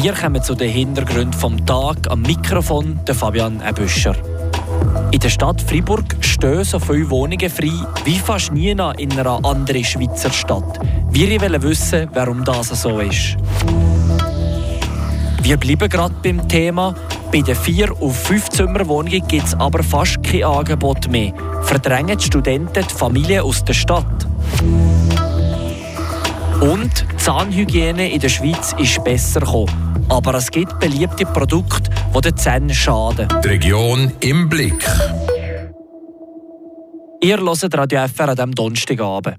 Wir kommen zu den Hintergründen vom Tag am Mikrofon, der Fabian Ebüscher. In der Stadt Freiburg stehen so viele Wohnungen frei wie fast nie in einer anderen Schweizer Stadt. Wir wollen wissen, warum das so ist. Wir bleiben gerade beim Thema. Bei den 4- auf 5-Zimmer-Wohnungen gibt es aber fast kein Angebot mehr. Verdrängen die Studenten die Familie aus der Stadt. Und Zahnhygiene in der Schweiz ist besser gekommen. Aber es gibt beliebte Produkte, die den Zähnen schaden. Die Region im Blick. Ihr hört Radio FR an diesem Donnerstagabend.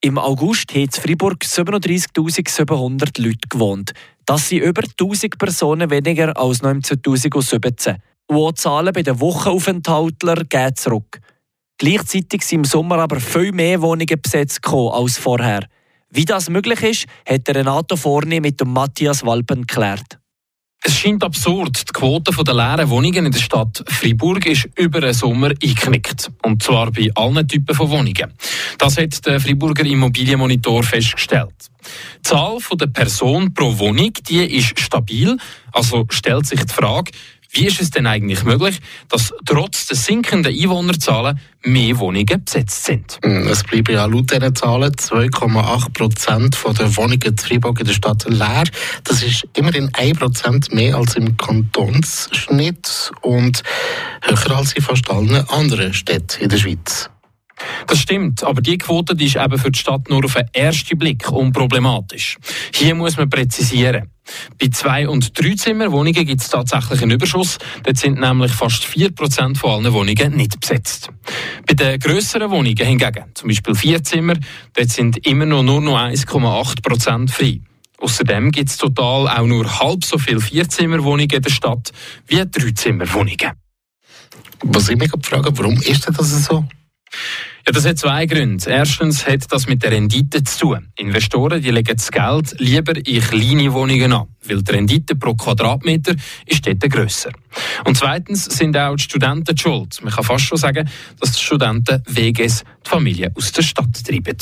Im August hat in Freiburg 37.700 Leute gewohnt. Das sind über 1000 Personen weniger als noch im 2017. Und auch die Zahlen bei den Wochenaufenthaltlern gehen zurück. Gleichzeitig sind im Sommer aber viel mehr Wohnungen besetzt als vorher. Wie das möglich ist, hat Renato Forni mit dem Matthias Walpen geklärt. Es scheint absurd. Die Quote der leeren Wohnungen in der Stadt Freiburg ist über den Sommer eingeknickt. Und zwar bei allen Typen von Wohnungen. Das hat der Freiburger Immobilienmonitor festgestellt. Die Zahl der Person pro Wohnung die ist stabil. Also stellt sich die Frage, wie ist es denn eigentlich möglich, dass trotz der sinkenden Einwohnerzahlen mehr Wohnungen besetzt sind? Hm, es bleiben ja laut diesen Zahlen 2,8 Prozent der Wohnungen in Freiburg in der Stadt leer. Das ist immerhin 1 Prozent mehr als im Kantonsschnitt und höher als in fast allen anderen Städten in der Schweiz. Das stimmt, aber die Quote die ist eben für die Stadt nur auf den ersten Blick unproblematisch. Hier muss man präzisieren. Bei Zwei- und Dreizimmerwohnungen gibt es tatsächlich einen Überschuss. Dort sind nämlich fast 4% von allen Wohnungen nicht besetzt. Bei den grösseren Wohnungen hingegen, zum Beispiel Vierzimmer, dort sind immer noch nur noch 1,8% frei. Außerdem gibt es total auch nur halb so viele Vierzimmerwohnungen in der Stadt wie Dreizimmerwohnungen. Was ich mich frage, warum ist das so? Ja, das hat zwei Gründe. Erstens hat das mit der Rendite zu tun. Investoren die legen das Geld lieber in kleine Wohnungen an, weil die Rendite pro Quadratmeter ist dort grösser. Und zweitens sind auch die Studenten schuld. Man kann fast schon sagen, dass die Studenten WGs die Familie aus der Stadt treiben.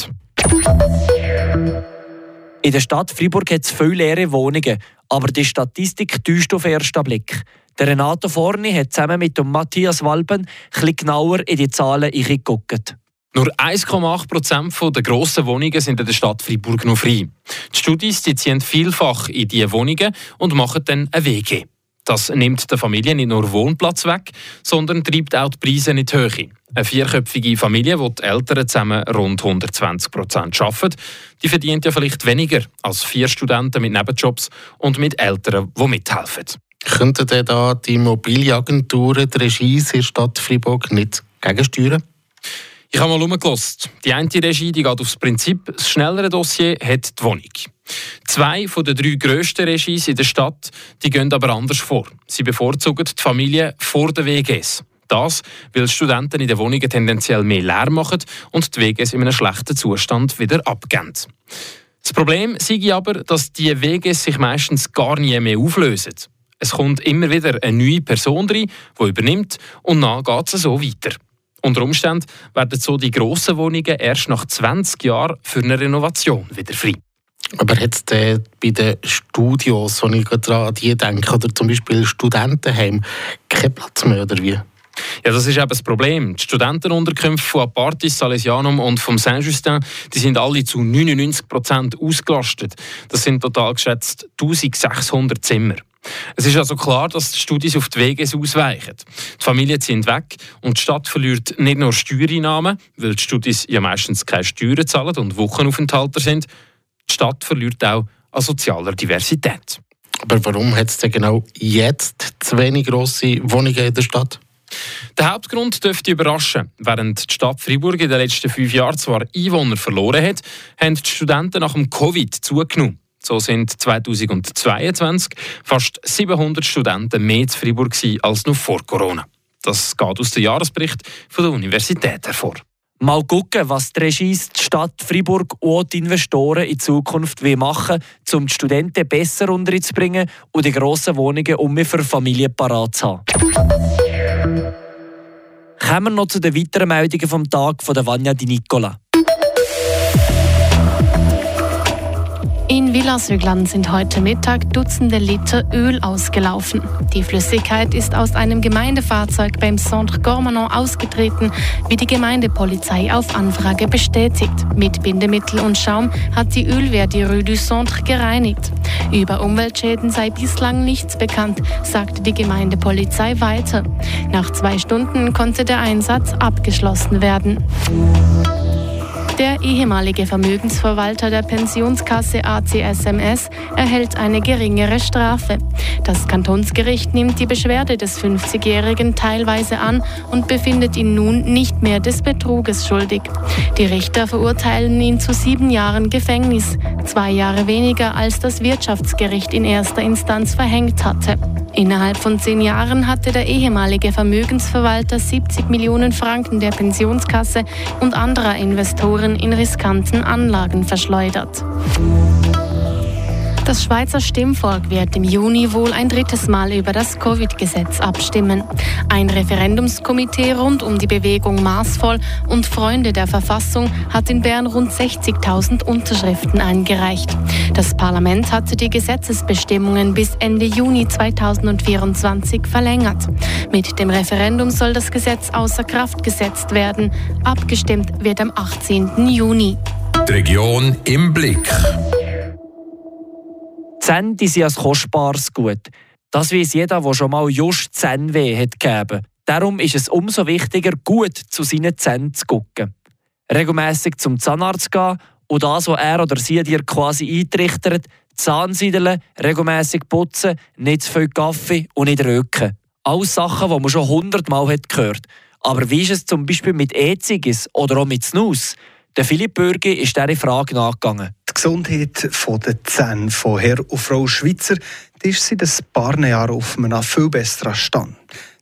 In der Stadt Freiburg hat es viele leere Wohnungen, aber die Statistik täuscht auf den ersten Blick. Der Renato Forni hat zusammen mit dem Matthias Walben etwas genauer in die Zahlen geguckt. Nur 1,8 Prozent der grossen Wohnungen sind in der Stadt Freiburg noch frei. Die Studis die ziehen vielfach in diese Wohnungen und machen dann eine WG. Das nimmt der Familie nicht nur Wohnplatz weg, sondern treibt auch die Preise in die Höhe. Eine vierköpfige Familie, wo die Eltern zusammen rund 120 Prozent arbeiten, die verdient ja vielleicht weniger als vier Studenten mit Nebenjobs und mit Eltern, die mithelfen. Könnten denn da die Immobilienagenturen die Regie in der Stadt Freiburg nicht gegensteuern? Ich habe mal umgelost. Die eine Regie die geht aufs Prinzip, das schnellere Dossier hat die Wohnung. Zwei von den drei grössten Regies in der Stadt die gehen aber anders vor. Sie bevorzugen die Familie vor den WGs. Das, weil Studenten in den Wohnungen tendenziell mehr leer machen und die WGs in einem schlechten Zustand wieder abgeben. Das Problem sei aber, dass die WGs sich meistens gar nie mehr auflösen. Es kommt immer wieder eine neue Person rein, die übernimmt und dann geht es so weiter. Unter Umständen werden so die grossen Wohnungen erst nach 20 Jahren für eine Renovation wieder frei. Aber jetzt äh, bei den Studios, wenn ich gerade an die denke, oder zum Beispiel Studentenheim, kein Platz mehr, oder wie? Ja, das ist eben das Problem. Die Studentenunterkünfte von Apartis, Salesianum und vom Saint-Justin, die sind alle zu 99 Prozent ausgelastet. Das sind total geschätzt 1600 Zimmer. Es ist also klar, dass die Studis auf die Wege ausweichen. Die Familien sind weg und die Stadt verliert nicht nur Steuereinnahmen, weil die Studis ja meistens keine Steuern zahlen und Wochenaufenthalter sind. Die Stadt verliert auch an sozialer Diversität. Aber warum hat es denn genau jetzt zu wenig grosse Wohnungen in der Stadt? Der Hauptgrund dürfte überraschen. Während die Stadt Freiburg in den letzten fünf Jahren zwar Einwohner verloren hat, haben die Studenten nach dem Covid zugenommen. So sind 2022 fast 700 Studenten mehr in Freiburg als noch vor Corona. Das geht aus dem Jahresbericht der Universität hervor. Mal schauen, was die Regies, die Stadt Freiburg und die Investoren in Zukunft machen wollen, um die Studenten besser unterzubringen und die grossen Wohnungen um für Familien parat zu haben. Kommen wir noch zu den weiteren Meldungen vom Tag von Vanya Di Nicola. In Villasögland sind heute Mittag Dutzende Liter Öl ausgelaufen. Die Flüssigkeit ist aus einem Gemeindefahrzeug beim Centre Gormanon ausgetreten, wie die Gemeindepolizei auf Anfrage bestätigt. Mit Bindemittel und Schaum hat die Ölwehr die Rue du Centre gereinigt. Über Umweltschäden sei bislang nichts bekannt, sagte die Gemeindepolizei weiter. Nach zwei Stunden konnte der Einsatz abgeschlossen werden. Der ehemalige Vermögensverwalter der Pensionskasse ACSMS erhält eine geringere Strafe. Das Kantonsgericht nimmt die Beschwerde des 50-Jährigen teilweise an und befindet ihn nun nicht mehr des Betruges schuldig. Die Richter verurteilen ihn zu sieben Jahren Gefängnis, zwei Jahre weniger als das Wirtschaftsgericht in erster Instanz verhängt hatte. Innerhalb von zehn Jahren hatte der ehemalige Vermögensverwalter 70 Millionen Franken der Pensionskasse und anderer Investoren in riskanten Anlagen verschleudert. Das Schweizer Stimmvolk wird im Juni wohl ein drittes Mal über das Covid-Gesetz abstimmen. Ein Referendumskomitee rund um die Bewegung Maßvoll und Freunde der Verfassung hat in Bern rund 60.000 Unterschriften eingereicht. Das Parlament hatte die Gesetzesbestimmungen bis Ende Juni 2024 verlängert. Mit dem Referendum soll das Gesetz außer Kraft gesetzt werden. Abgestimmt wird am 18. Juni. Die Region im Blick. Zähne sind ein kostbares Gut. Das weiß jeder, der schon mal just Zahnweh hat gegeben. Darum ist es umso wichtiger, gut zu seinen Zähnen zu gucken. Regelmäßig zum Zahnarzt gehen und das, was er oder sie dir quasi eintrichtert, Zahnsiedeln, regelmäßig putzen, nicht zu viel Kaffee und nicht röken. Alles Sachen, die man schon hundertmal gehört Aber wie ist es zum Beispiel mit E-Ziggis oder auch mit Snus? Der Philipp Bürgi ist dieser Frage nachgegangen. Die Gesundheit der Zähne von Herr und Frau Schweizer die ist seit ein paar Jahren auf einem viel besseren Stand.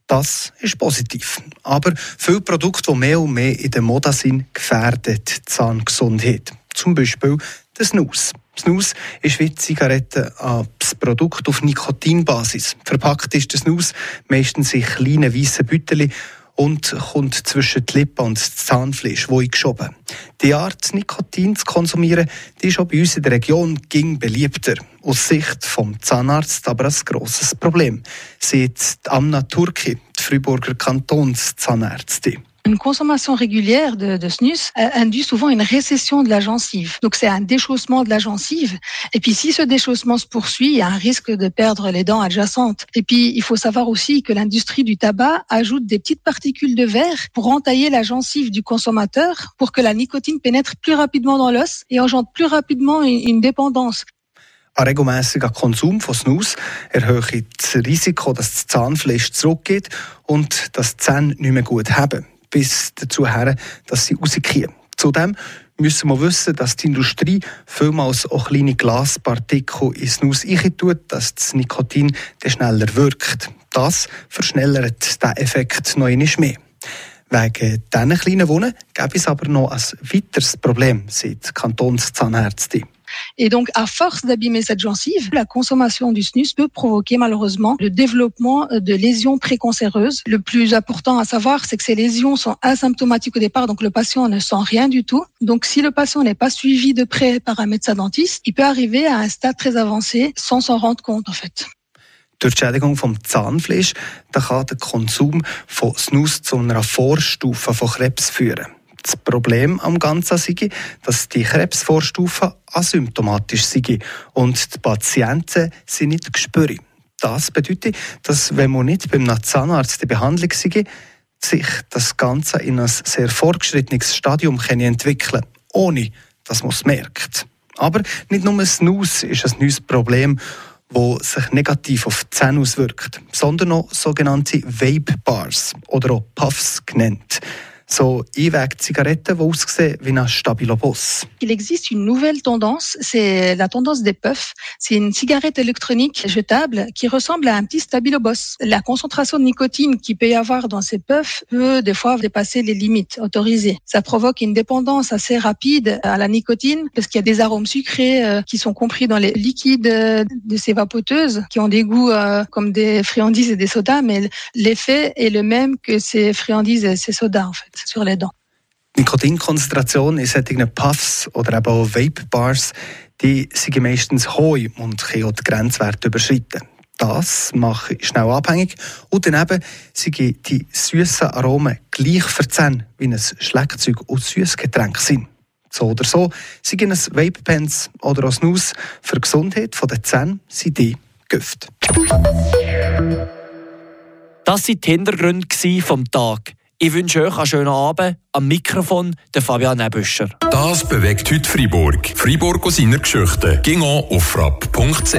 Das ist positiv. Aber viele Produkte, die mehr und mehr in der Mode sind, gefährden die Zahngesundheit. Zum Beispiel der Snus. Snus ist wie Zigaretten ein Produkt auf Nikotinbasis. Verpackt ist der Snus meistens in kleinen weißen Beuteln und kommt zwischen die Lippe und das Zahnfleisch wo geschoben. Die Art, Nikotin zu konsumieren, die ist auch bei uns in der Region ging beliebter. Aus Sicht vom Zahnarzt aber ein grosses Problem, sieht Amna Turki, die Freiburger Kantonszahnärztin. Une consommation régulière de, snus euh, induit souvent une récession de la gencive. Donc c'est un déchaussement de la gencive. Et puis si ce déchaussement se poursuit, il y a un risque de perdre les dents adjacentes. Et puis il faut savoir aussi que l'industrie du tabac ajoute des petites particules de verre pour entailler la gencive du consommateur pour que la nicotine pénètre plus rapidement dans l'os et engendre plus rapidement une, une. Ein regelmäßiger Konsum von Snus erhöht das Risiko, dass das Zahnfleisch zurückgeht und dass die Zähne nicht mehr gut haben bis dazu her, dass sie rauskommen. Zudem müssen wir wissen, dass die Industrie vielmals auch kleine Glaspartikel ins Nuss tut, dass das Nikotin dann schneller wirkt. Das verschnellert den Effekt noch einmal mehr. Wegen diesen kleinen Wohnen gäbe es aber noch ein weiteres Problem, sagt Kantonszahnärztin. Et donc, à force d'abîmer cette gencive, la consommation du snus peut provoquer malheureusement le développement de lésions précancéreuses. Le plus important à savoir, c'est que ces lésions sont asymptomatiques au départ, donc le patient ne sent rien du tout. Donc, si le patient n'est pas suivi de près par un médecin dentiste, il peut arriver à un stade très avancé sans s'en rendre compte, en fait. Durch Snus Vorstufe Krebs. Das Problem am Ganzen sei, dass die Krebsvorstufen asymptomatisch sind und die Patienten sie nicht spüren. Das bedeutet, dass wenn man nicht beim Zahnarzt die Behandlung sei, sich das Ganze in ein sehr fortgeschrittenes Stadium entwickeln kann, ohne dass man es merkt. Aber nicht nur Snus ist ein neues Problem, das sich negativ auf die Zähne auswirkt, sondern auch sogenannte Vape Bars oder auch Puffs genannt. Il existe une nouvelle tendance, c'est la tendance des puffs. C'est une cigarette électronique jetable qui ressemble à un petit Stabilo Boss. La concentration de nicotine qu'il peut y avoir dans ces puffs peut des fois dépasser les limites autorisées. Ça provoque une dépendance assez rapide à la nicotine parce qu'il y a des arômes sucrés euh, qui sont compris dans les liquides euh, de ces vapoteuses qui ont des goûts euh, comme des friandises et des sodas, mais l'effet est le même que ces friandises et ces sodas en fait. Sur les dents. Nikotinkonzentration in solchen Puffs oder eben auch Vape-Bars, die sind meistens hoch und können die Grenzwerte überschreiten. Das mache ich schnell abhängig. Und daneben sind die süßen Aromen gleich verzehn, wie ein Schleckzeug aus Süßgetränk sind. So oder so, sind ein Vape-Pens oder ein Snus für die Gesundheit der Zähne sind die Gift. Das waren die Hintergründe vom Tag. Ich wünsche euch einen schönen Abend. Am Mikrofon der Fabian Nebüscher. Das bewegt heute Freiburg. Freiburg aus seiner Geschichte. Ging auf frapp.ch.